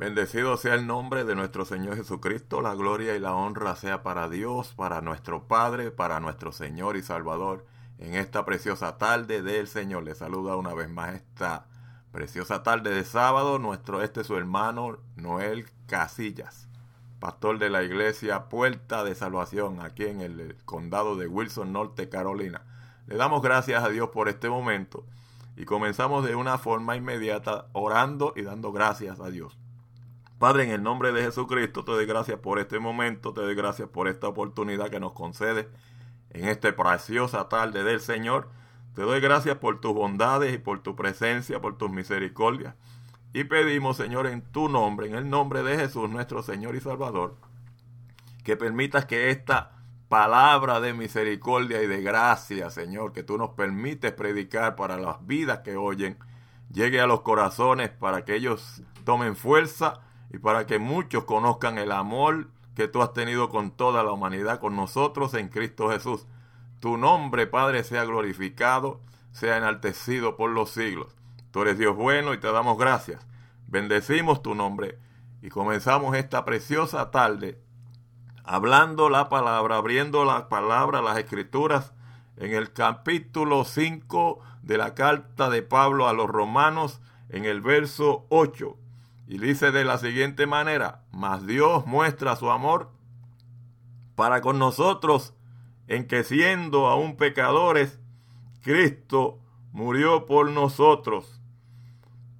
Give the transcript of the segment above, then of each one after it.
Bendecido sea el nombre de nuestro Señor Jesucristo, la gloria y la honra sea para Dios, para nuestro Padre, para nuestro Señor y Salvador. En esta preciosa tarde del Señor le saluda una vez más esta preciosa tarde de sábado, nuestro este su hermano Noel Casillas, pastor de la iglesia Puerta de Salvación aquí en el condado de Wilson, Norte Carolina. Le damos gracias a Dios por este momento y comenzamos de una forma inmediata orando y dando gracias a Dios. Padre, en el nombre de Jesucristo, te doy gracias por este momento, te doy gracias por esta oportunidad que nos concede en esta preciosa tarde del Señor. Te doy gracias por tus bondades y por tu presencia, por tus misericordias. Y pedimos, Señor, en tu nombre, en el nombre de Jesús, nuestro Señor y Salvador, que permitas que esta palabra de misericordia y de gracia, Señor, que tú nos permites predicar para las vidas que oyen, llegue a los corazones para que ellos tomen fuerza y para que muchos conozcan el amor que tú has tenido con toda la humanidad, con nosotros en Cristo Jesús. Tu nombre, Padre, sea glorificado, sea enaltecido por los siglos. Tú eres Dios bueno y te damos gracias. Bendecimos tu nombre y comenzamos esta preciosa tarde hablando la palabra, abriendo la palabra, las escrituras, en el capítulo 5 de la carta de Pablo a los romanos, en el verso 8. Y dice de la siguiente manera, mas Dios muestra su amor para con nosotros en que siendo aún pecadores, Cristo murió por nosotros.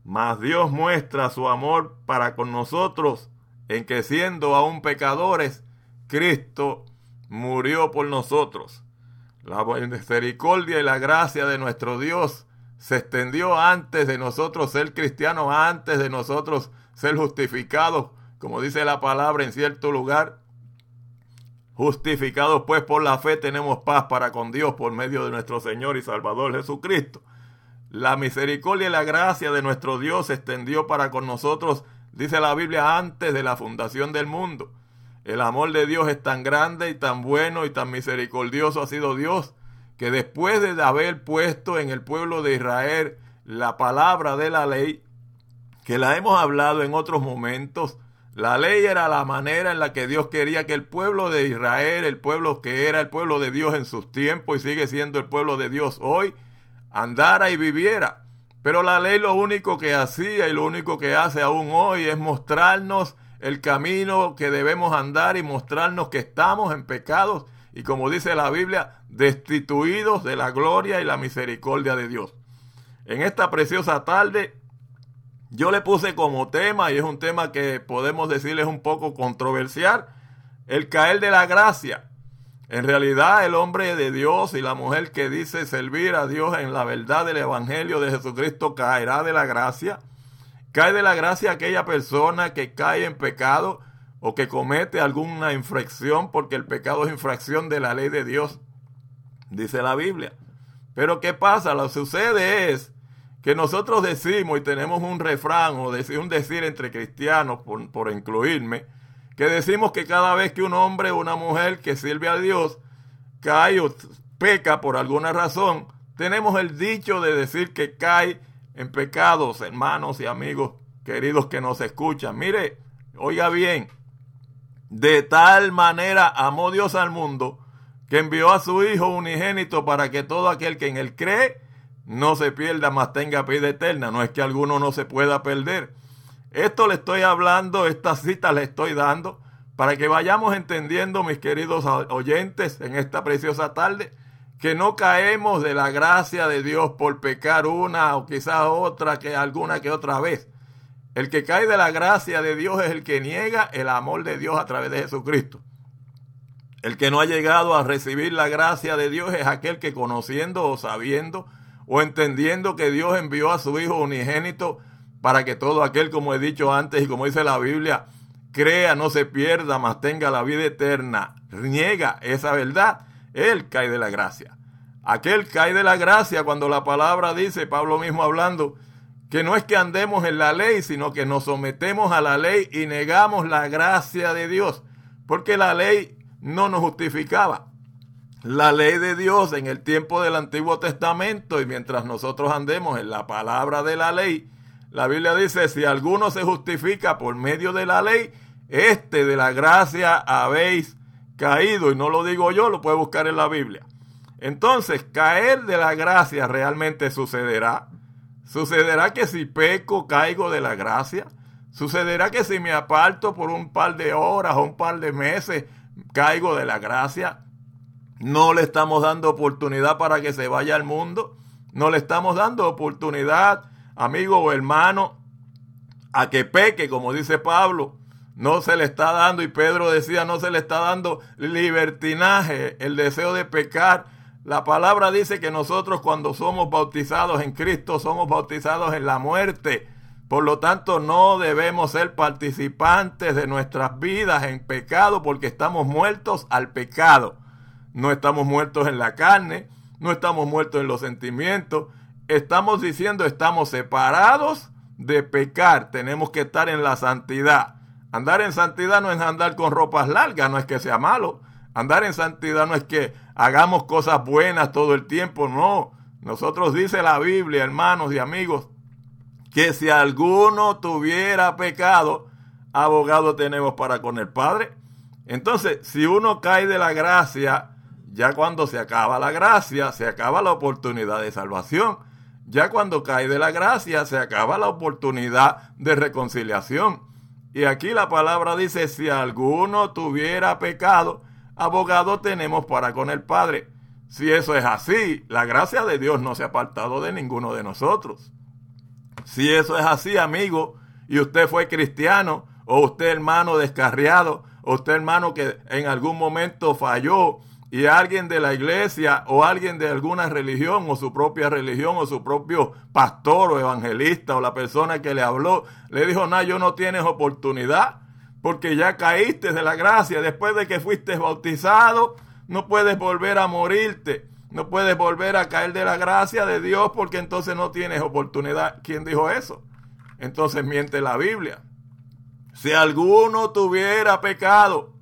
Mas Dios muestra su amor para con nosotros en que siendo aún pecadores, Cristo murió por nosotros. La misericordia y la gracia de nuestro Dios se extendió antes de nosotros ser cristianos, antes de nosotros ser justificados, como dice la palabra en cierto lugar. Justificados pues por la fe tenemos paz para con Dios por medio de nuestro Señor y Salvador Jesucristo. La misericordia y la gracia de nuestro Dios se extendió para con nosotros, dice la Biblia, antes de la fundación del mundo. El amor de Dios es tan grande y tan bueno y tan misericordioso ha sido Dios, que después de haber puesto en el pueblo de Israel la palabra de la ley, que la hemos hablado en otros momentos. La ley era la manera en la que Dios quería que el pueblo de Israel, el pueblo que era el pueblo de Dios en sus tiempos y sigue siendo el pueblo de Dios hoy, andara y viviera. Pero la ley lo único que hacía y lo único que hace aún hoy es mostrarnos el camino que debemos andar y mostrarnos que estamos en pecados y como dice la Biblia, destituidos de la gloria y la misericordia de Dios. En esta preciosa tarde yo le puse como tema, y es un tema que podemos decirles un poco controversial, el caer de la gracia. En realidad el hombre de Dios y la mujer que dice servir a Dios en la verdad del Evangelio de Jesucristo caerá de la gracia. Cae de la gracia aquella persona que cae en pecado o que comete alguna infracción porque el pecado es infracción de la ley de Dios, dice la Biblia. Pero ¿qué pasa? Lo que sucede es que nosotros decimos y tenemos un refrán o un decir entre cristianos, por, incluirme, que decimos que cada vez que un hombre o una mujer que sirve a Dios cae o peca por alguna razón, tenemos el dicho de decir que cae en pecados, hermanos y amigos queridos que nos escuchan. Mire, oiga bien, de tal manera amó Dios al mundo que envió a su Hijo unigénito para que todo aquel que en él cree no se pierda, más tenga vida eterna. No es que alguno no se pueda perder. Esto le estoy hablando, esta cita le estoy dando, para que vayamos entendiendo, mis queridos oyentes, en esta preciosa tarde, que no caemos de la gracia de Dios por pecar una o quizás otra que alguna que otra vez. El que cae de la gracia de Dios es el que niega el amor de Dios a través de Jesucristo. El que no ha llegado a recibir la gracia de Dios es aquel que conociendo o sabiendo o entendiendo que Dios envió a su Hijo unigénito para que todo aquel, como he dicho antes y como dice la Biblia, crea, no se pierda, mas tenga la vida eterna, niega esa verdad, él cae de la gracia. Aquel cae de la gracia cuando la palabra dice, Pablo mismo hablando, que no es que andemos en la ley, sino que nos sometemos a la ley y negamos la gracia de Dios, porque la ley no nos justificaba la ley de Dios en el tiempo del Antiguo Testamento y mientras nosotros andemos en la palabra de la ley, La Biblia dice, si alguno se justifica por medio de la ley, este de la gracia habéis caído. Y no lo digo yo, lo puede buscar en la Biblia. Entonces, caer de la gracia realmente sucederá. Sucederá que si peco, caigo de la gracia. Sucederá que si me aparto por un par de horas o un par de meses, caigo de la gracia. No le estamos dando oportunidad para que se vaya al mundo. No le estamos dando oportunidad amigo o hermano, a que peque, como dice Pablo. No se le está dando, y Pedro decía, no se le está dando libertinaje, el deseo de pecar. La palabra dice que nosotros cuando somos bautizados en Cristo somos bautizados en la muerte. Por lo tanto, no debemos ser participantes de nuestras vidas en pecado porque estamos muertos al pecado. No estamos muertos en la carne, no estamos muertos en los sentimientos, estamos diciendo estamos separados de pecar, tenemos que estar en la santidad. Andar en santidad no es andar con ropas largas, no es que sea malo. Andar en santidad no es que hagamos cosas buenas todo el tiempo, no. Nosotros dice la Biblia, hermanos y amigos, que si alguno tuviera pecado, abogado tenemos para con el Padre. Entonces, si uno cae de la gracia, ya cuando se acaba la gracia, se acaba la oportunidad de salvación. Ya cuando cae de la gracia se acaba la oportunidad de reconciliación. Y aquí la palabra dice, si alguno tuviera pecado, abogado tenemos para con el Padre. Si eso es así, la gracia de Dios no se ha apartado de ninguno de nosotros. Si eso es así, amigo, y usted fue cristiano, o usted hermano descarriado, o usted hermano que en algún momento falló, y alguien de la iglesia o alguien de alguna religión o su propia religión o su propio pastor o evangelista o la persona que le habló le dijo, no, yo no tienes oportunidad porque ya caíste de la gracia después de que fuiste bautizado, no puedes volver a morirte, no puedes volver a caer de la gracia de Dios porque entonces no tienes oportunidad. ¿Quién dijo eso? Entonces miente la Biblia. Si alguno tuviera pecado,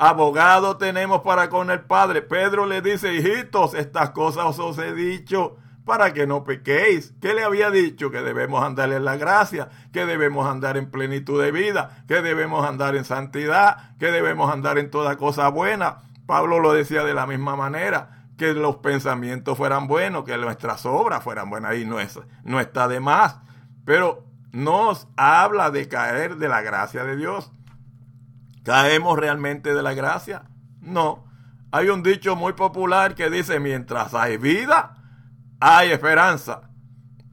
abogado tenemos para con el Padre. Pedro le dice, hijitos, estas cosas os he dicho para que no pequéis. ¿Qué le había dicho? Que debemos andar en la gracia, que debemos andar en plenitud de vida, que debemos andar en santidad, que debemos andar en toda cosa buena. Pablo lo decía de la misma manera, que los pensamientos fueran buenos, que nuestras obras fueran buenas, y no, no está de más. Pero nos habla de caer de la gracia de Dios. ¿Caemos realmente de la gracia? No. Hay un dicho muy popular que dice, mientras hay vida, hay esperanza.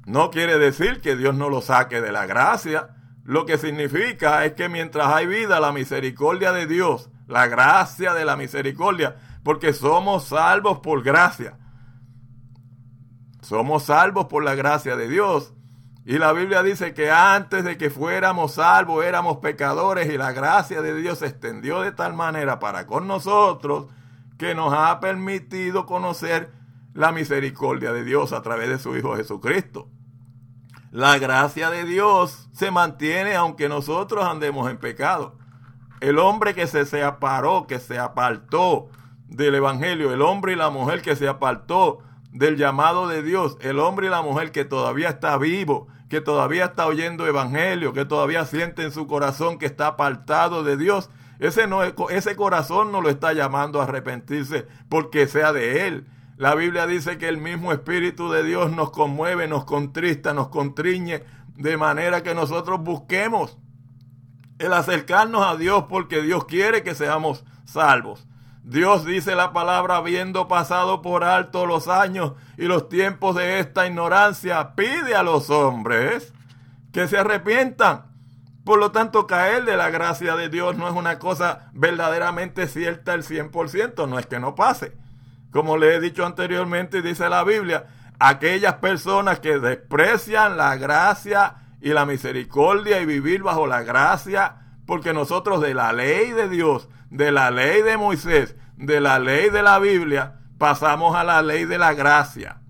No quiere decir que Dios no lo saque de la gracia. Lo que significa es que mientras hay vida, la misericordia de Dios, la gracia de la misericordia, porque somos salvos por gracia. Somos salvos por la gracia de Dios. Y la Biblia dice que antes de que fuéramos salvos éramos pecadores y la gracia de Dios se extendió de tal manera para con nosotros que nos ha permitido conocer la misericordia de Dios a través de su Hijo Jesucristo. La gracia de Dios se mantiene aunque nosotros andemos en pecado. El hombre que se separó, que se apartó del Evangelio, el hombre y la mujer que se apartó del llamado de Dios, el hombre y la mujer que todavía está vivo, que todavía está oyendo evangelio, que todavía siente en su corazón que está apartado de Dios, ese, no, ese corazón no lo está llamando a arrepentirse porque sea de Él. La Biblia dice que el mismo Espíritu de Dios nos conmueve, nos contrista, nos contriñe, de manera que nosotros busquemos el acercarnos a Dios porque Dios quiere que seamos salvos. Dios dice la palabra, habiendo pasado por alto los años y los tiempos de esta ignorancia, pide a los hombres que se arrepientan. Por lo tanto, caer de la gracia de Dios no es una cosa verdaderamente cierta al 100%, no es que no pase. Como le he dicho anteriormente, dice la Biblia, aquellas personas que desprecian la gracia y la misericordia y vivir bajo la gracia, porque nosotros de la ley de Dios de la ley de Moisés, de la ley de la Biblia, pasamos a la ley de la gracia.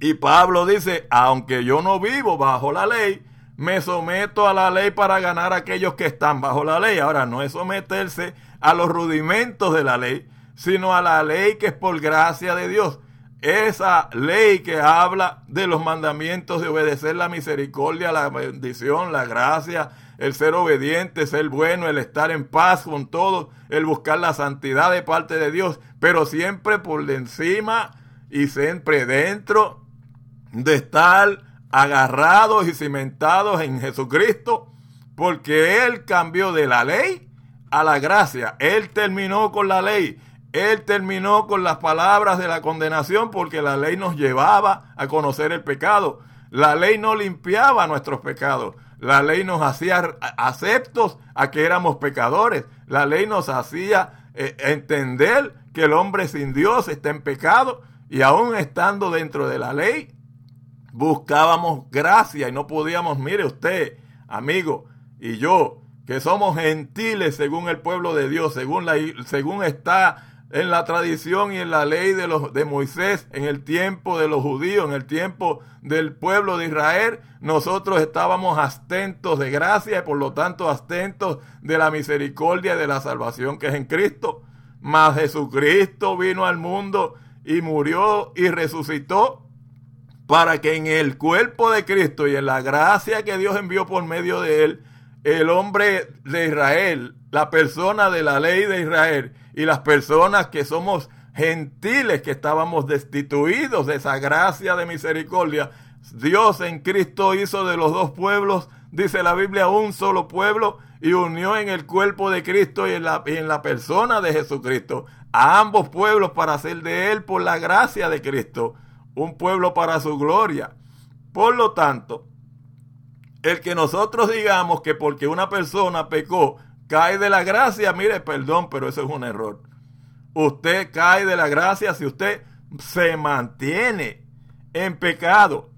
Y Pablo dice, aunque yo no vivo bajo la ley, me someto a la ley para ganar a aquellos que están bajo la ley. Ahora, no es someterse a los rudimentos de la ley, sino a la ley que es por gracia de Dios. esa ley que habla de los mandamientos de obedecer la misericordia, la bendición, la gracia, el ser obediente, ser bueno, el estar en paz con todos, el buscar la santidad de parte de Dios, pero siempre por encima y siempre dentro de estar agarrados y cimentados en Jesucristo, porque Él cambió de la ley a la gracia. Él terminó con la ley él terminó con las palabras de la condenación porque la ley nos llevaba a conocer el pecado. La ley no limpiaba nuestros pecados. La ley nos hacía aceptos a que éramos pecadores. La ley nos hacía eh, entender que el hombre sin Dios está en pecado y aún estando dentro de la ley, buscábamos gracia y no podíamos, mire usted, amigo, y yo, que somos gentiles según el pueblo de Dios, según, la, según está en la tradición y en la ley de, los, de Moisés, en el tiempo de los judíos, en el tiempo del pueblo de Israel, nosotros estábamos astentos de gracia y por lo tanto astentos de la misericordia y de la salvación que es en Cristo. Mas Jesucristo vino al mundo y murió y resucitó para que en el cuerpo de Cristo y en la gracia que Dios envió por medio de él, el hombre de Israel, la persona de la ley de Israel, y las personas que somos gentiles, que estábamos destituidos de esa gracia de misericordia, Dios en Cristo hizo de los dos pueblos, dice la Biblia, un solo pueblo y unió en el cuerpo de Cristo y en la, en la persona de Jesucristo a ambos pueblos para hacer de él por la gracia de Cristo un pueblo para su gloria. Por lo tanto, el que nosotros digamos que porque una persona pecó, cae de la gracia, mire, perdón, pero eso es un error. Usted cae de la gracia si usted se mantiene en pecado.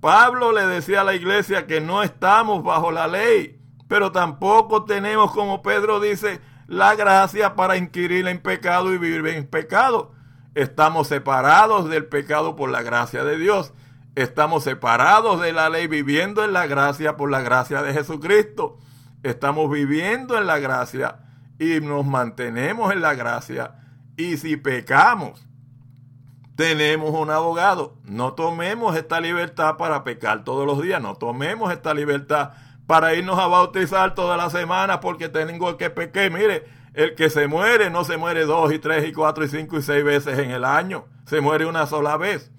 Pablo le decía a la iglesia que no estamos bajo la ley, pero tampoco tenemos, como Pedro dice, la gracia para inquirir en pecado y vivir en pecado. Estamos separados del pecado por la gracia de Dios. Estamos separados de la ley viviendo en la gracia por la gracia de Jesucristo estamos viviendo en la gracia y nos mantenemos en la gracia. Y si pecamos, tenemos un abogado. No tomemos esta libertad para pecar todos los días. No tomemos esta libertad para irnos a bautizar toda la semana porque tengo que pecar. Mire, el que se muere no se muere dos y tres y cuatro y cinco y seis veces en el año. Se muere una sola vez.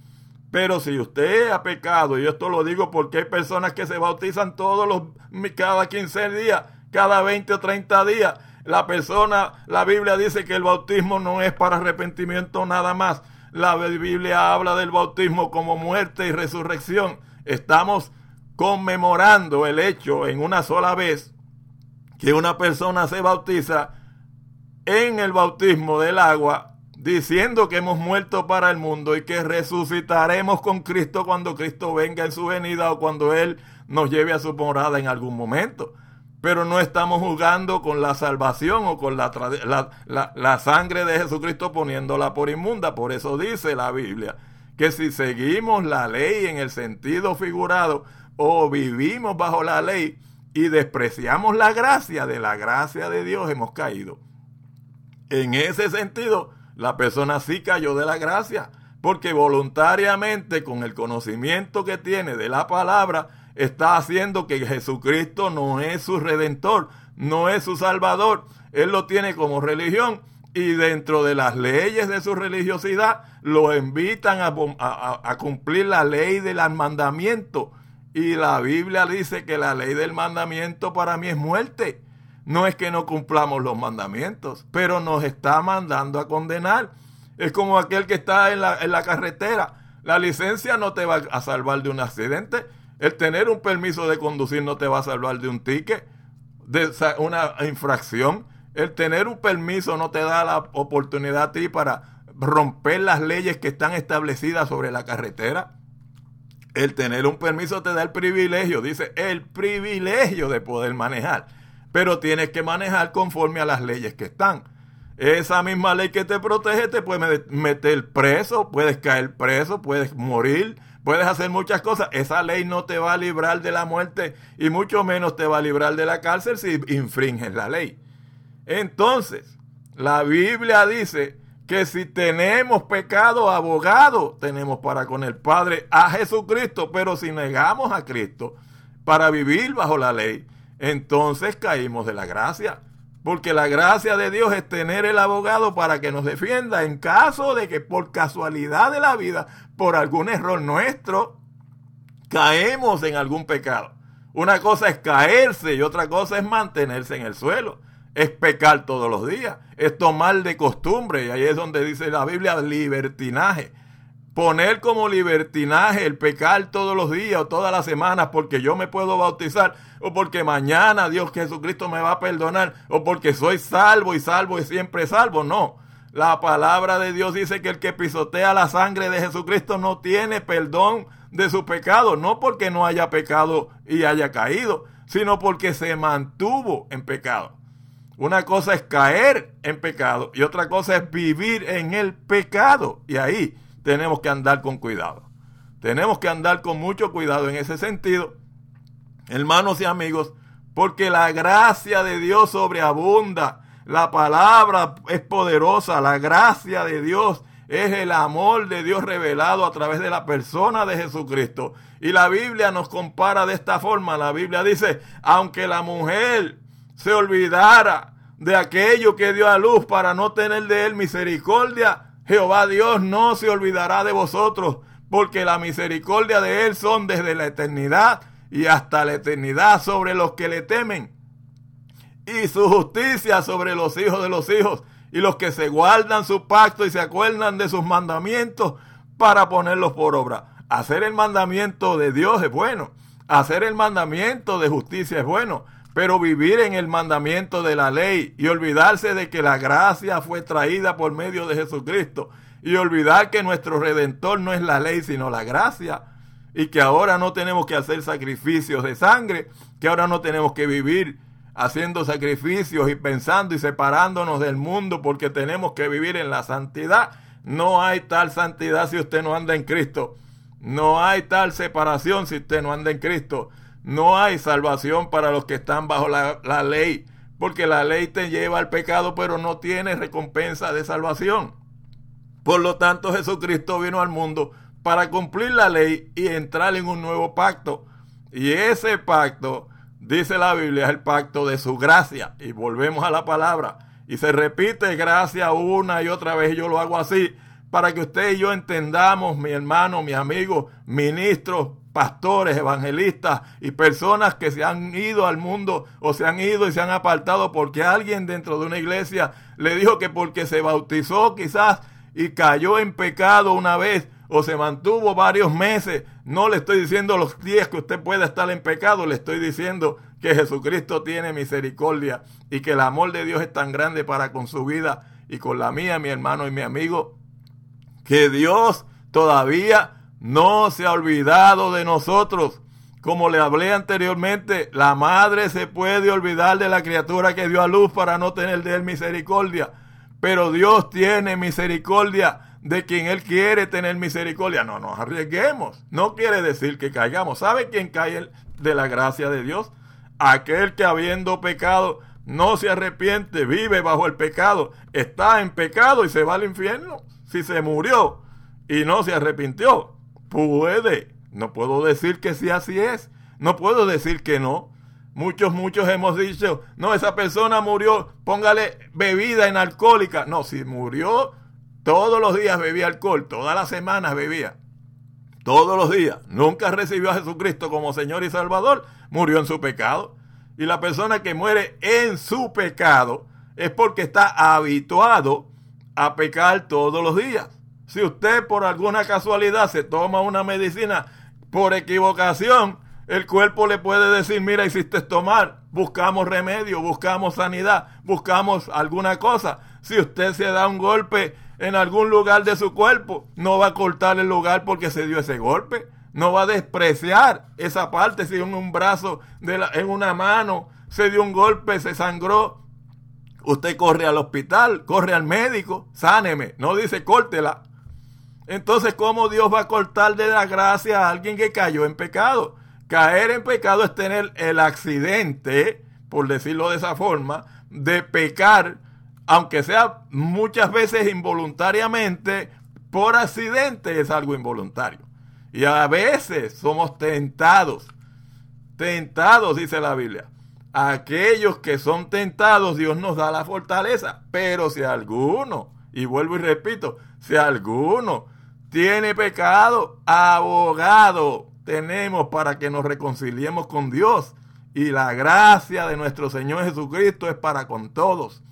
Pero si usted ha pecado, y esto lo digo porque hay personas que se bautizan todos los, cada 15 días, cada 20 o 30 días. La persona, la Biblia dice que el bautismo no es para arrepentimiento nada más. La Biblia habla del bautismo como muerte y resurrección. Estamos conmemorando el hecho en una sola vez que una persona se bautiza en el bautismo del agua diciendo que hemos muerto para el mundo y que resucitaremos con Cristo cuando Cristo venga en su venida o cuando Él nos lleve a su morada en algún momento. Pero no estamos jugando con la salvación o con la, la, sangre de Jesucristo poniéndola por inmunda. Por eso dice la Biblia que si seguimos la ley en el sentido figurado o vivimos bajo la ley y despreciamos la gracia, de la gracia de Dios hemos caído. En ese sentido, la persona sí cayó de la gracia, porque voluntariamente con el conocimiento que tiene de la palabra, está haciendo que Jesucristo no es su redentor, no es su salvador. Él lo tiene como religión y dentro de las leyes de su religiosidad lo invitan a, cumplir la ley del mandamiento. Y la Biblia dice que la ley del mandamiento para mí es muerte. No es que no cumplamos los mandamientos, pero nos está mandando a condenar. Es como aquel que está en la, en la carretera. La licencia no te va a salvar de un accidente. El tener un permiso de conducir no te va a salvar de un ticket, de una infracción. El tener un permiso no te da la oportunidad a ti para romper las leyes que están establecidas sobre la carretera. El tener un permiso te da el privilegio, dice, el privilegio de poder manejar pero tienes que manejar conforme a las leyes que están. Esa misma ley que te protege te puede meter preso, puedes caer preso, puedes morir, puedes hacer muchas cosas. Esa ley no te va a librar de la muerte y mucho menos te va a librar de la cárcel si infringes la ley. Entonces, la Biblia dice que si tenemos pecado, abogado tenemos para con el Padre a Jesucristo, pero si negamos a Cristo para vivir bajo la ley, entonces caímos de la gracia. Porque la gracia de Dios es tener el abogado para que nos defienda en caso de que por casualidad de la vida, por algún error nuestro, caemos en algún pecado. Una cosa es caerse y otra cosa es mantenerse en el suelo. Es pecar todos los días. Es tomar de costumbre. Y ahí es donde dice la Biblia libertinaje. Poner como libertinaje el pecar todos los días o todas las semanas porque yo me puedo bautizar o porque mañana Dios Jesucristo me va a perdonar o porque soy salvo y salvo y siempre salvo. No. La palabra de Dios dice que el que pisotea la sangre de Jesucristo no tiene perdón de su pecado, no porque no haya pecado y haya caído, sino porque se mantuvo en pecado. Una cosa es caer en pecado y otra cosa es vivir en el pecado. Y ahí tenemos que andar con cuidado. Tenemos que andar con mucho cuidado en ese sentido, hermanos y amigos, porque la gracia de Dios sobreabunda. La palabra es poderosa, la gracia de Dios es el amor de Dios revelado a través de la persona de Jesucristo. Y la Biblia nos compara de esta forma. La Biblia dice, aunque la mujer se olvidara de aquello que dio a luz para no tener de él misericordia, Jehová Dios no se olvidará de vosotros, porque la misericordia de él son desde la eternidad y hasta la eternidad sobre los que le temen, y su justicia sobre los hijos de los hijos y los que se guardan su pacto y se acuerdan de sus mandamientos para ponerlos por obra. Hacer el mandamiento de Dios es bueno, hacer el mandamiento de justicia es bueno, pero vivir en el mandamiento de la ley y olvidarse de que la gracia fue traída por medio de Jesucristo y olvidar que nuestro redentor no es la ley sino la gracia y que ahora no tenemos que hacer sacrificios de sangre, que ahora no tenemos que vivir haciendo sacrificios y pensando y separándonos del mundo porque tenemos que vivir en la santidad. No hay tal santidad si usted no anda en Cristo. No hay tal separación si usted no anda en Cristo. No hay salvación para los que están bajo la, la ley, porque la ley te lleva al pecado, pero no tiene recompensa de salvación. Por lo tanto, Jesucristo vino al mundo para cumplir la ley y entrar en un nuevo pacto. Y ese pacto dice la Biblia, es el pacto de su gracia. Y volvemos a la palabra. Y se repite gracia una y otra vez. Yo lo hago así para que usted y yo entendamos, mi hermano, mi amigo, ministros, pastores, evangelistas y personas que se han ido al mundo o se han ido y se han apartado porque alguien dentro de una iglesia le dijo que porque se bautizó quizás y cayó en pecado una vez o se mantuvo varios meses. No le estoy diciendo los días que usted pueda estar en pecado, le estoy diciendo que Jesucristo tiene misericordia y que el amor de Dios es tan grande para con su vida y con la mía, mi hermano y mi amigo, que Dios todavía no se ha olvidado de nosotros. Como le hablé anteriormente, la madre se puede olvidar de la criatura que dio a luz para no tener de él misericordia. Pero Dios tiene misericordia de quien Él quiere tener misericordia. No nos arriesguemos. No quiere decir que caigamos. ¿Sabe quién cae de la gracia de Dios? Aquel que habiendo pecado no se arrepiente, vive bajo el pecado, está en pecado y se va al infierno. Si se murió y no se arrepintió, puede. No puedo decir que sí así es. No puedo decir que no. Muchos, muchos hemos dicho, no, esa persona murió, póngale bebida en alcohólica. No, si murió todos los días bebía alcohol, todas las semanas bebía. Todos los días. Nunca recibió a Jesucristo como Señor y Salvador. Murió en su pecado. Y la persona que muere en su pecado es porque está habituado a pecar todos los días. Si usted por alguna casualidad se toma una medicina por equivocación, el cuerpo le puede decir, mira, hiciste tomar, buscamos remedio, buscamos sanidad, buscamos alguna cosa. Si usted se da un golpe en algún lugar de su cuerpo, no va a cortar el lugar porque se dio ese golpe. No va a despreciar esa parte si en un brazo, de en una mano, se dio un golpe, se sangró. Usted corre al hospital, corre al médico, sáneme, no dice córtela. Entonces, ¿cómo Dios va a cortar de la gracia a alguien que cayó en pecado? Caer en pecado es tener el accidente, por decirlo de esa forma, de pecar aunque sea muchas veces involuntariamente, por accidente es algo involuntario. Y a veces somos tentados, tentados, dice la Biblia. aquellos que son tentados, Dios nos da la fortaleza. Pero si alguno, y vuelvo y repito, si alguno tiene pecado, abogado tenemos para que nos reconciliemos con Dios. Y la gracia de nuestro Señor Jesucristo es para con todos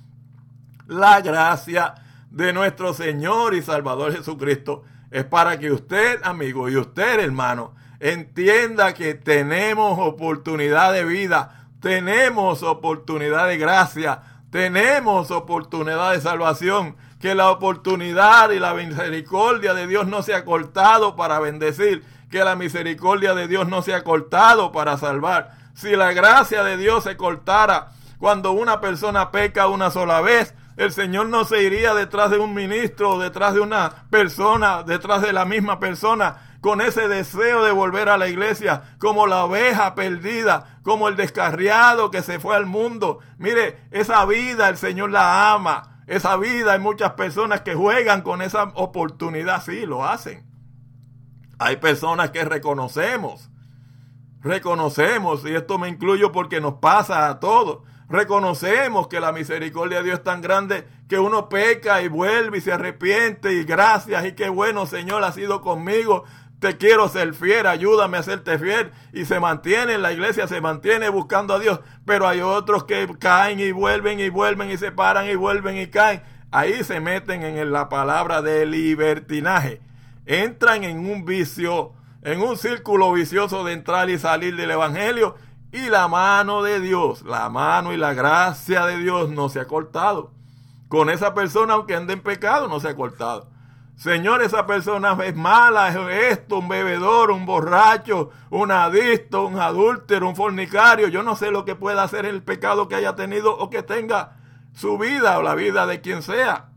la gracia de nuestro Señor y Salvador Jesucristo es para que usted, amigo, y usted, hermano, entienda que tenemos oportunidad de vida, tenemos oportunidad de gracia, tenemos oportunidad de salvación, que la oportunidad y la misericordia de Dios no se ha cortado para bendecir, que la misericordia de Dios no se ha cortado para salvar. Si la gracia de Dios se cortara cuando una persona peca una sola vez, el Señor no se iría detrás de un ministro, detrás de una persona, detrás de la misma persona, con ese deseo de volver a la iglesia, como la oveja perdida, como el descarriado que se fue al mundo. Mire, esa vida el Señor la ama. Esa vida hay muchas personas que juegan con esa oportunidad, sí, lo hacen. Hay personas que reconocemos, reconocemos, y esto me incluyo porque nos pasa a todos reconocemos que la misericordia de Dios es tan grande que uno peca y vuelve y se arrepiente y gracias y qué bueno Señor ha sido conmigo. Te quiero ser fiel, ayúdame a serte fiel. Y se mantiene, la iglesia se mantiene buscando a Dios. Pero hay otros que caen y vuelven y vuelven y se paran y vuelven y caen. Ahí se meten en la palabra de libertinaje. Entran en un vicio, en un círculo vicioso de entrar y salir del Evangelio y la mano de Dios, la mano y la gracia de Dios no se ha cortado. Con esa persona, aunque ande en pecado, no se ha cortado. Señor, esa persona es mala, es esto, un bebedor, un borracho, un adicto, un adúltero, un fornicario. Yo no sé lo que pueda hacer el pecado que haya tenido o que tenga su vida o la vida de quien sea.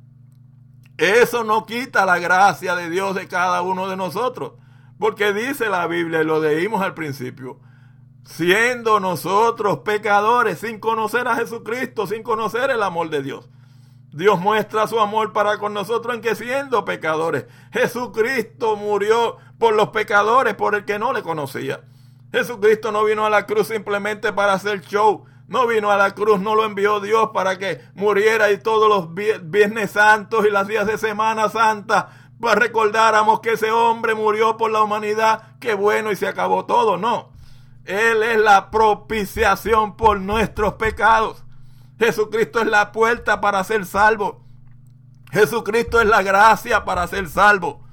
Eso no quita la gracia de Dios de cada uno de nosotros. Porque dice la Biblia, y lo leímos al principio, siendo nosotros pecadores, sin conocer a Jesucristo, sin conocer el amor de Dios. Dios muestra su amor para con nosotros en que siendo pecadores, Jesucristo murió por los pecadores, por el que no le conocía. Jesucristo no vino a la cruz simplemente para hacer show. No vino a la cruz, no lo envió Dios para que muriera y todos los viernes santos y las días de Semana Santa pues recordáramos que ese hombre murió por la humanidad. Qué bueno y se acabó todo. No. Él es la propiciación por nuestros pecados. Jesucristo es la puerta para ser salvo. Jesucristo es la gracia para ser salvo.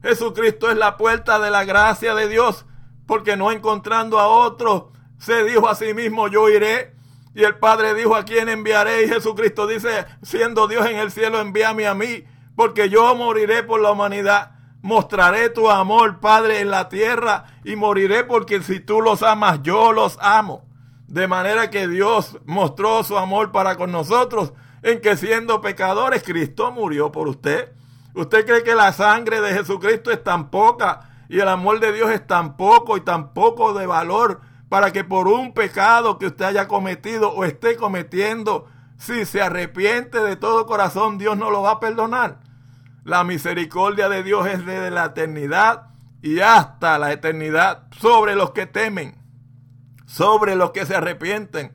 Jesucristo es la puerta de la gracia de Dios, porque no encontrando a otro, se dijo a sí mismo, yo iré. Y el Padre dijo, ¿a quién enviaré? Y Jesucristo dice, siendo Dios en el cielo, envíame a mí, porque yo moriré por la humanidad mostraré tu amor, Padre, en la tierra y moriré porque si tú los amas, yo los amo. De manera que Dios mostró su amor para con nosotros en que siendo pecadores, Cristo murió por usted. ¿Usted cree que la sangre de Jesucristo es tan poca y el amor de Dios es tan poco y tan poco de valor para que por un pecado que usted haya cometido o esté cometiendo, si se arrepiente de todo corazón, Dios no lo va a perdonar? La misericordia de Dios es desde la eternidad y hasta la eternidad sobre los que temen, sobre los que se arrepienten,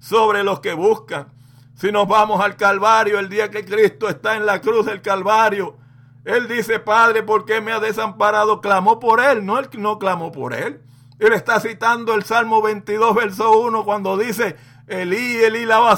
sobre los que buscan. Si nos vamos al Calvario, el día que Cristo está en la cruz del Calvario, Él dice, Padre, ¿por qué me ha desamparado? Clamó por Él, no Él no clamó por Él. Él está citando el Salmo 22, verso 1, cuando dice, Elí, Elí, la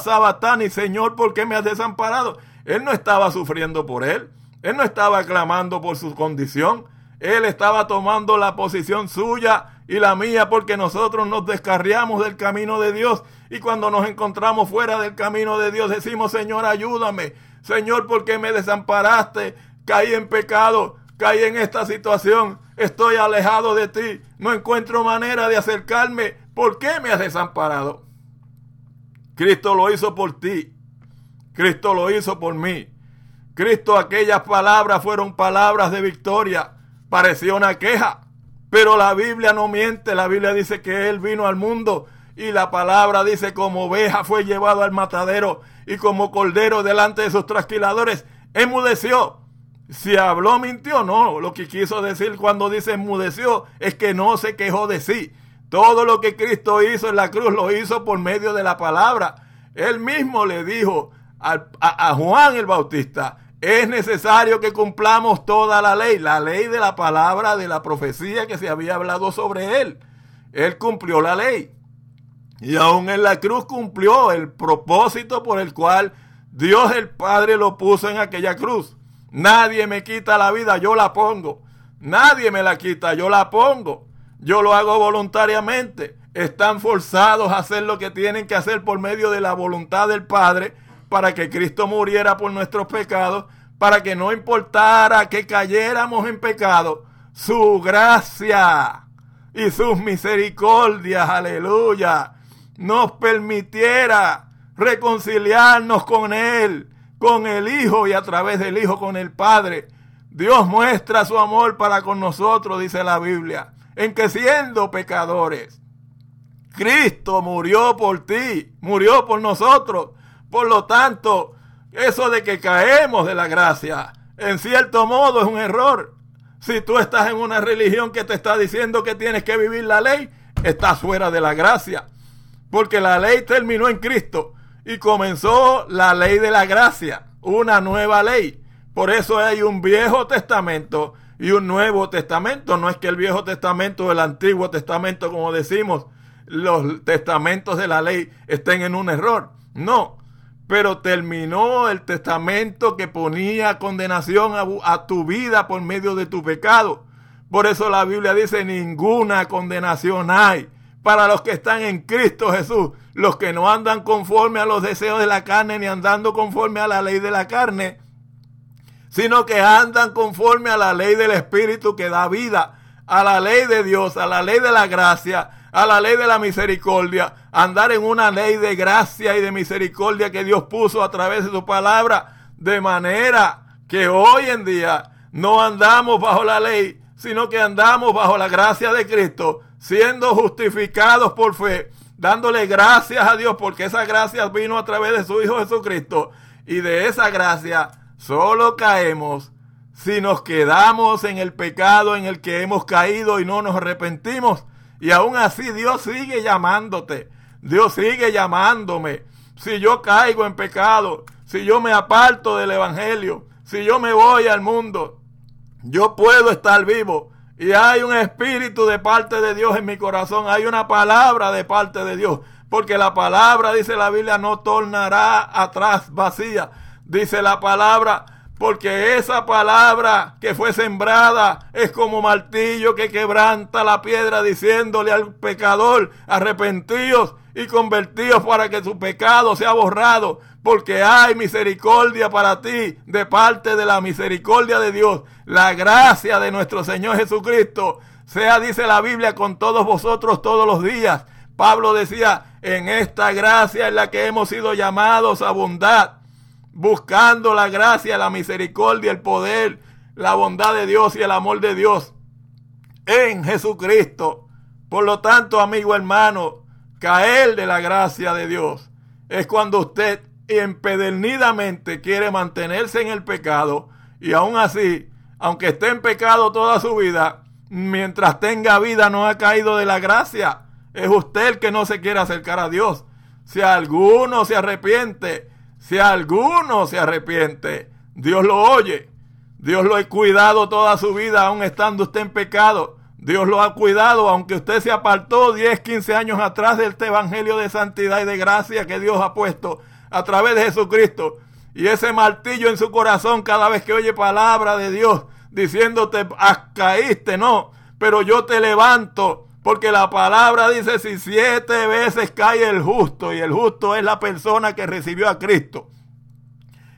y Señor, ¿por qué me has desamparado? Él no estaba sufriendo por Él. Él no estaba clamando por su condición. Él estaba tomando la posición suya y la mía porque nosotros nos descarriamos del camino de Dios. Y cuando nos encontramos fuera del camino de Dios decimos, Señor, ayúdame. Señor, ¿por qué me desamparaste? Caí en pecado, caí en esta situación. Estoy alejado de ti. No encuentro manera de acercarme. ¿Por qué me has desamparado? Cristo lo hizo por ti. Cristo lo hizo por mí. Cristo, aquellas palabras fueron palabras de victoria. Parecía una queja. Pero la Biblia no miente. La Biblia dice que Él vino al mundo Y la palabra dice, como oveja fue llevado al matadero y como cordero delante de sus trasquiladores, enmudeció. Si habló, mintió, no. Lo que quiso decir cuando dice enmudeció es que no se quejó de sí. Todo lo que Cristo hizo en la cruz lo hizo por medio de la palabra. Él mismo le dijo a, a Juan el Bautista, es necesario que cumplamos toda la ley, la ley de la palabra, de la profecía que se había hablado sobre él. Él cumplió la ley. Y aún en la cruz cumplió el propósito por el cual Dios el Padre lo puso en aquella cruz. Nadie me quita la vida, yo la pongo. Nadie me la quita, yo la pongo. Yo lo hago voluntariamente. Están forzados a hacer lo que tienen que hacer por medio de la voluntad del Padre para que Cristo muriera por nuestros pecados, para que no importara que cayéramos en pecado, su gracia y sus misericordias, aleluya, nos permitiera reconciliarnos con Él, con el Hijo y a través del Hijo con el Padre. Dios muestra su amor para con nosotros, dice la Biblia, en que siendo pecadores, Cristo murió por ti, murió por nosotros. Por lo tanto, eso de que caemos de la gracia, en cierto modo es un error. Si tú estás en una religión que te está diciendo que tienes que vivir la ley, estás fuera de la gracia. Porque la ley terminó en Cristo y comenzó la ley de la gracia, una nueva ley. Por eso hay un viejo testamento y un nuevo testamento. No es que el viejo testamento o el antiguo testamento, como decimos, los testamentos de la ley estén en un error. No, pero terminó el testamento que ponía condenación a, tu vida por medio de tu pecado. Por eso la Biblia dice, ninguna condenación hay para los que están en Cristo Jesús, los que no andan conforme a los deseos de la carne ni andando conforme a la ley de la carne, sino que andan conforme a la ley del Espíritu que da vida, a la ley de Dios, a la ley de la gracia, a la ley de la misericordia, andar en una ley de gracia y de misericordia que Dios puso a través de su palabra, de manera que hoy en día no andamos bajo la ley, sino que andamos bajo la gracia de Cristo, siendo justificados por fe, dándole gracias a Dios porque esa gracia vino a través de su Hijo Jesucristo. Y de esa gracia solo caemos si nos quedamos en el pecado en el que hemos caído y no nos arrepentimos y aún así Dios sigue llamándote. Dios sigue llamándome. Si yo caigo en pecado, si yo me aparto del Evangelio, si yo me voy al mundo, yo puedo estar vivo. Y hay un espíritu de parte de Dios en mi corazón. Hay una palabra de parte de Dios. Porque la palabra, dice la Biblia, no tornará atrás vacía. Dice la palabra, porque esa palabra que fue sembrada es como martillo que quebranta la piedra diciéndole al pecador, arrepentíos y convertíos para que su pecado sea borrado, porque hay misericordia para ti de parte de la misericordia de Dios, la gracia de nuestro Señor Jesucristo. Sea, dice la Biblia, con todos vosotros todos los días. Pablo decía, en esta gracia en la que hemos sido llamados a bondad buscando la gracia, la misericordia, el poder, la bondad de Dios y el amor de Dios en Jesucristo. Por lo tanto, amigo hermano, caer de la gracia de Dios es cuando usted empedernidamente quiere mantenerse en el pecado y aún así, aunque esté en pecado toda su vida, mientras tenga vida no ha caído de la gracia. Es usted el que no se quiere acercar a Dios. Si alguno se arrepiente, si alguno se arrepiente, Dios lo oye. Dios lo ha cuidado toda su vida, aun estando usted en pecado. Dios lo ha cuidado, aunque usted se apartó 10, 15 años atrás de este evangelio de santidad y de gracia que Dios ha puesto a través de Jesucristo. Y ese martillo en su corazón cada vez que oye palabra de Dios diciéndote, caíste, no, pero yo te levanto porque la palabra dice, si siete veces cae el justo, y el justo es la persona que recibió a Cristo.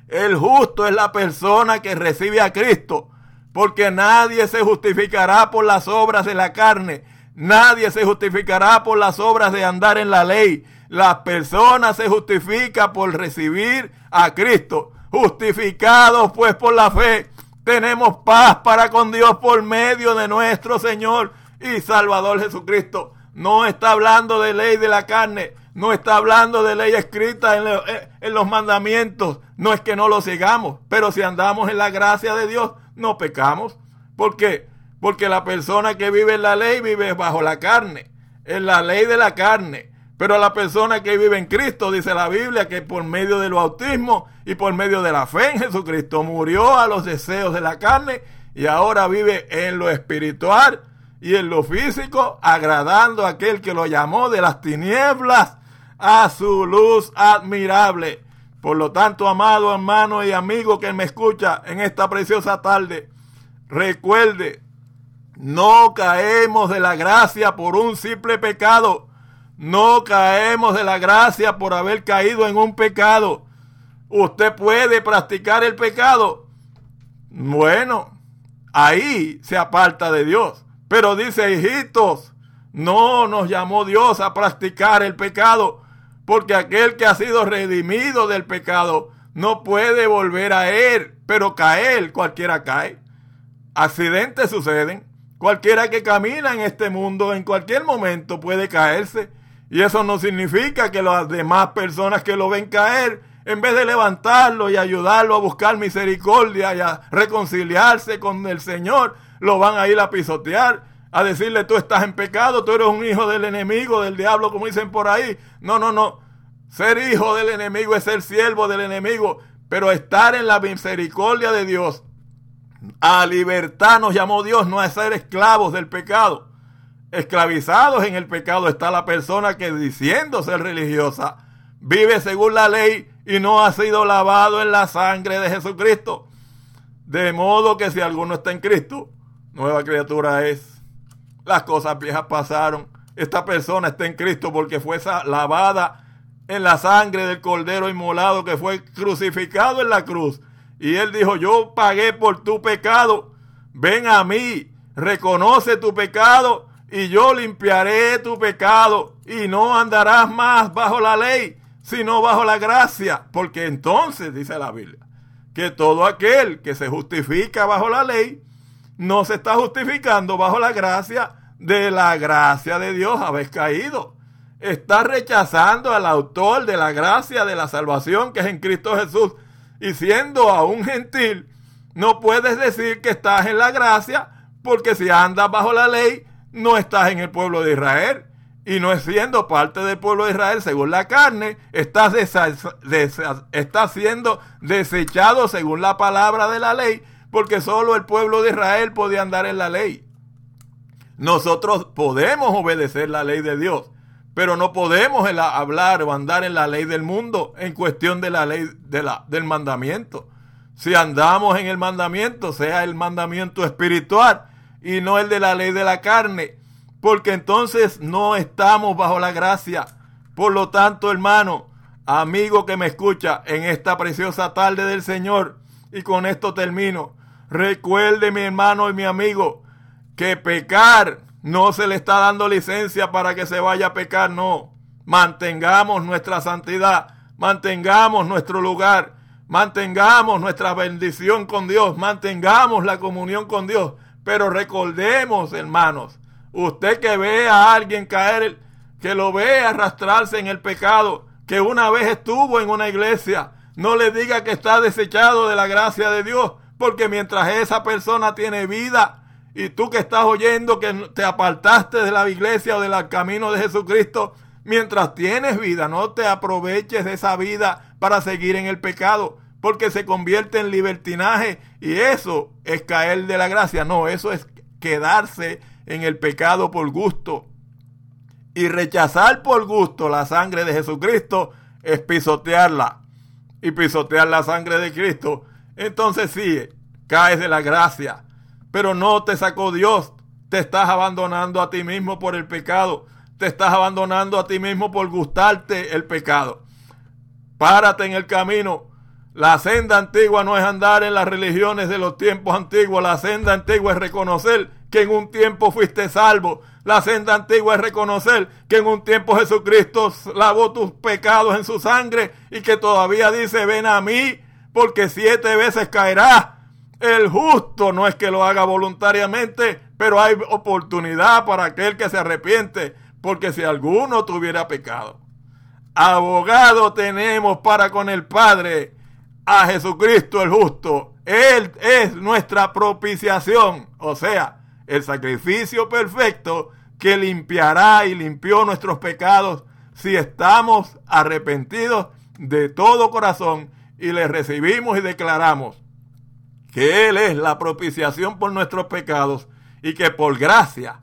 El justo es la persona que recibe a Cristo, porque nadie se justificará por las obras de la carne, nadie se justificará por las obras de andar en la ley. La persona se justifica por recibir a Cristo. Justificados pues por la fe, tenemos paz para con Dios por medio de nuestro Señor y Salvador Jesucristo. no está hablando de ley de la carne, no está hablando de ley escrita en, en, los mandamientos. No es que no lo sigamos, pero si andamos en la gracia de Dios, no pecamos. ¿Por qué? Porque la persona que vive en la ley vive bajo la carne, en la ley de la carne. Pero la persona que vive en Cristo, dice la Biblia, que por medio del bautismo y por medio de la fe en Jesucristo murió a los deseos de la carne y ahora vive en lo espiritual y en lo físico, agradando a aquel que lo llamó de las tinieblas a su luz admirable. Por lo tanto, amado hermano y amigo que me escucha en esta preciosa tarde, recuerde, no caemos de la gracia por un simple pecado. No caemos de la gracia por haber caído en un pecado. Usted puede practicar el pecado. Bueno, ahí se aparta de Dios. Pero dice, hijitos, no nos llamó Dios a practicar el pecado, porque aquel que ha sido redimido del pecado no puede volver a él, pero caer, cualquiera cae. Accidentes suceden. Cualquiera que camina en este mundo en cualquier momento puede caerse. Y eso no significa que las demás personas que lo ven caer, en vez de levantarlo y ayudarlo a buscar misericordia y a reconciliarse con el Señor, lo van a ir a pisotear, a decirle tú estás en pecado, tú eres un hijo del enemigo, del diablo, como dicen por ahí. No, no, no. Ser hijo del enemigo es ser siervo del enemigo, pero estar en la misericordia de Dios a libertad nos llamó Dios, no a ser esclavos del pecado. Esclavizados en el pecado está la persona que diciendo ser religiosa, vive según la ley y no ha sido lavado en la sangre de Jesucristo. De modo que si alguno está en Cristo, nueva criatura es. Las cosas viejas pasaron. Esta persona está en Cristo porque fue lavada en la sangre del Cordero inmolado que fue crucificado en la cruz y él dijo, yo pagué por tu pecado, ven a mí, reconoce tu pecado y yo limpiaré tu pecado y no andarás más bajo la ley, sino bajo la gracia. Porque entonces, dice la Biblia, que todo aquel que se justifica bajo la ley, no se está justificando bajo la gracia de la gracia de Dios, habéis caído. Está rechazando al autor de la gracia de la salvación que es en Cristo Jesús y siendo aún gentil, no puedes decir que estás en la gracia, porque si andas bajo la ley, no estás en el pueblo de Israel. Y no es siendo parte del pueblo de Israel según la carne, estás, estás siendo desechado según la palabra de la ley, porque solo el pueblo de Israel podía andar en la ley. Nosotros podemos obedecer la ley de Dios, pero no podemos hablar o andar en la ley del mundo en cuestión de la ley del mandamiento. Si andamos en el mandamiento, sea el mandamiento espiritual y no el de la ley de la carne, porque entonces no estamos bajo la gracia. Por lo tanto, hermano, amigo que me escucha en esta preciosa tarde del Señor, y con esto termino, recuerde mi hermano y mi amigo, que pecar no se le está dando licencia para que se vaya a pecar, no. Mantengamos nuestra santidad, mantengamos nuestro lugar, mantengamos nuestra bendición con Dios, mantengamos la comunión con Dios. Pero recordemos, hermanos, usted que ve a alguien caer, que lo ve arrastrarse en el pecado, que una vez estuvo en una iglesia, no le diga que está desechado de la gracia de Dios, porque mientras esa persona tiene vida, y tú que estás oyendo que te apartaste de la iglesia o del camino de Jesucristo, mientras tienes vida, no te aproveches de esa vida para seguir en el pecado, porque se convierte en libertinaje y eso es caer de la gracia. No, eso es quedarse en el pecado por gusto. Y rechazar por gusto la sangre de Jesucristo es pisotearla. Y pisotear la sangre de Cristo. Entonces sí, caes de la gracia pero no te sacó Dios. Te estás abandonando a ti mismo por el pecado. Te estás abandonando a ti mismo por gustarte el pecado. Párate en el camino. La senda antigua no es andar en las religiones de los tiempos antiguos. La senda antigua es reconocer que en un tiempo fuiste salvo. La senda antigua es reconocer que en un tiempo Jesucristo lavó tus pecados en su sangre y que todavía dice, ven a mí, porque siete veces caerás el justo no es que lo haga voluntariamente, pero hay oportunidad para aquel que se arrepiente. porque si alguno tuviera pecado, abogado tenemos para con el Padre a Jesucristo el justo. Él es nuestra propiciación, o sea, el sacrificio perfecto que limpiará y limpió nuestros pecados si estamos arrepentidos de todo corazón y le recibimos y declaramos que Él es la propiciación por nuestros pecados y que por gracia,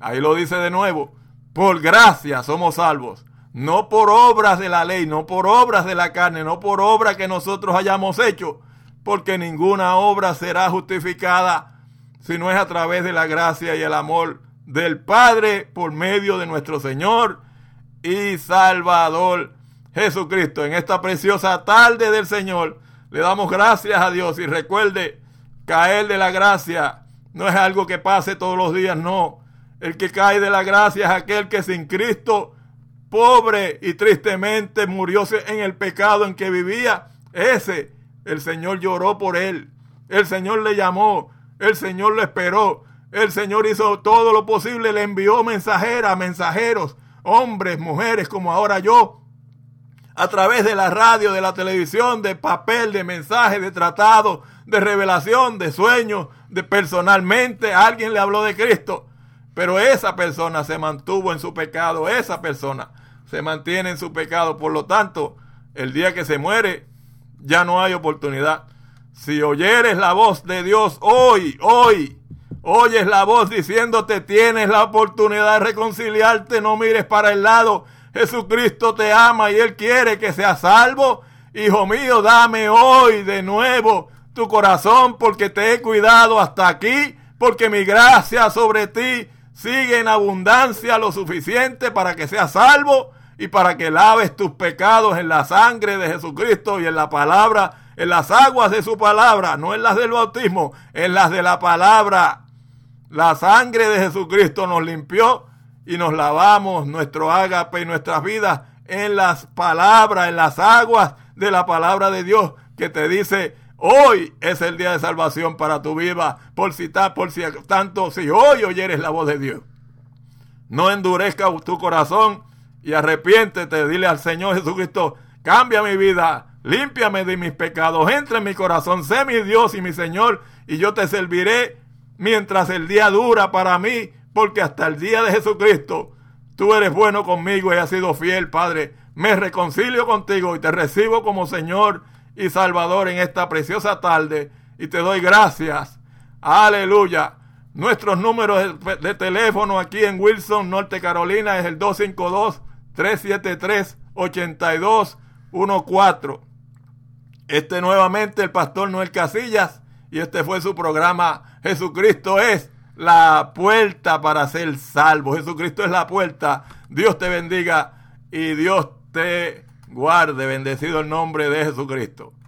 ahí lo dice de nuevo, por gracia somos salvos, no por obras de la ley, no por obras de la carne, no por obras que nosotros hayamos hecho, porque ninguna obra será justificada si no es a través de la gracia y el amor del Padre por medio de nuestro Señor y Salvador Jesucristo. En esta preciosa tarde del Señor le damos gracias a Dios y recuerde, caer de la gracia no es algo que pase todos los días, no. El que cae de la gracia es aquel que sin Cristo, pobre y tristemente murió en el pecado en que vivía. Ese, el Señor lloró por él. El Señor le llamó. El Señor lo esperó. El Señor hizo todo lo posible. Le envió mensajeras, mensajeros, hombres, mujeres como ahora yo. A través de la radio, de la televisión, de papel, de mensajes, de tratado, de revelación, de sueños, de personalmente. Alguien le habló de Cristo. Pero esa persona se mantuvo en su pecado. Esa persona se mantiene en su pecado. Por lo tanto, el día que se muere, ya no hay oportunidad. Si oyeres la voz de Dios hoy, hoy, oyes la voz diciéndote tienes la oportunidad de reconciliarte, no mires para el lado. Jesucristo te ama y Él quiere que seas salvo. Hijo mío, dame hoy de nuevo tu corazón porque te he cuidado hasta aquí, porque mi gracia sobre ti sigue en abundancia lo suficiente para que seas salvo y para que laves tus pecados en la sangre de Jesucristo y en la palabra en las aguas de su palabra, no en las del bautismo, en las de la palabra. La sangre de Jesucristo nos limpió y nos lavamos nuestro ágape y nuestras vidas en las palabras, en las aguas de la palabra de Dios que te dice, hoy es el día de salvación para tu vida, por si, por si tanto, si hoy oyeres la voz de Dios. No endurezca tu corazón y arrepiéntete, dile al Señor Jesucristo, cambia mi vida, límpiame de mis pecados, entra en mi corazón, sé mi Dios y mi Señor, y yo te serviré mientras el día dura para mí, porque hasta el día de Jesucristo tú eres bueno conmigo y has sido fiel, Padre. Me reconcilio contigo y te recibo como Señor y Salvador en esta preciosa tarde y te doy gracias. Aleluya. Nuestros números de, teléfono aquí en Wilson, Norte Carolina es el 252 373 8214. Este nuevamente el pastor Noel Casillas y este fue su programa Jesucristo es la puerta para ser salvo. Jesucristo es la puerta. Dios te bendiga y Dios te guarde. Bendecido el nombre de Jesucristo.